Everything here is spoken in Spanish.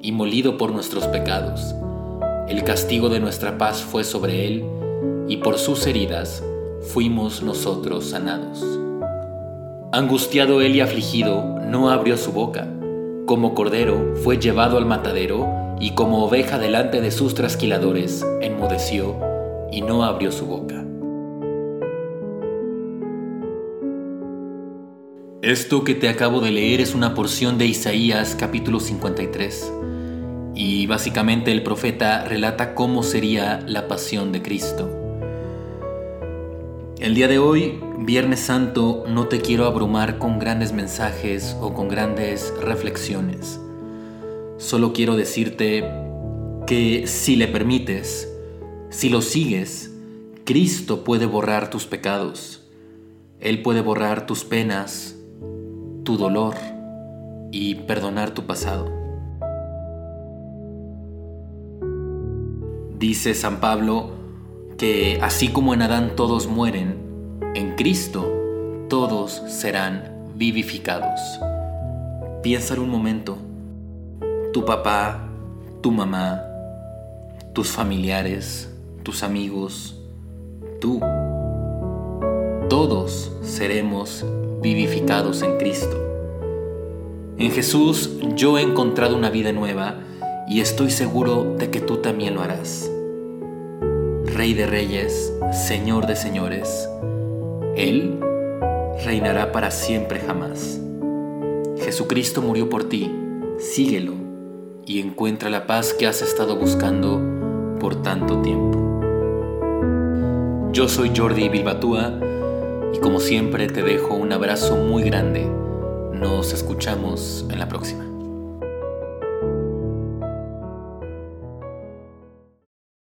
y molido por nuestros pecados. El castigo de nuestra paz fue sobre él, y por sus heridas fuimos nosotros sanados. Angustiado él y afligido, no abrió su boca. Como cordero fue llevado al matadero, y como oveja delante de sus trasquiladores, enmudeció y no abrió su boca. Esto que te acabo de leer es una porción de Isaías capítulo 53 y básicamente el profeta relata cómo sería la pasión de Cristo. El día de hoy, Viernes Santo, no te quiero abrumar con grandes mensajes o con grandes reflexiones. Solo quiero decirte que si le permites, si lo sigues, Cristo puede borrar tus pecados. Él puede borrar tus penas, tu dolor y perdonar tu pasado. Dice San Pablo que así como en Adán todos mueren, en Cristo todos serán vivificados. Piensa un momento, tu papá, tu mamá, tus familiares, tus amigos, tú, todos seremos vivificados en Cristo. En Jesús yo he encontrado una vida nueva y estoy seguro de que tú también lo harás. Rey de reyes, Señor de señores, Él reinará para siempre jamás. Jesucristo murió por ti, síguelo y encuentra la paz que has estado buscando por tanto tiempo. Yo soy Jordi Bilbatúa y como siempre te dejo un abrazo muy grande. Nos escuchamos en la próxima.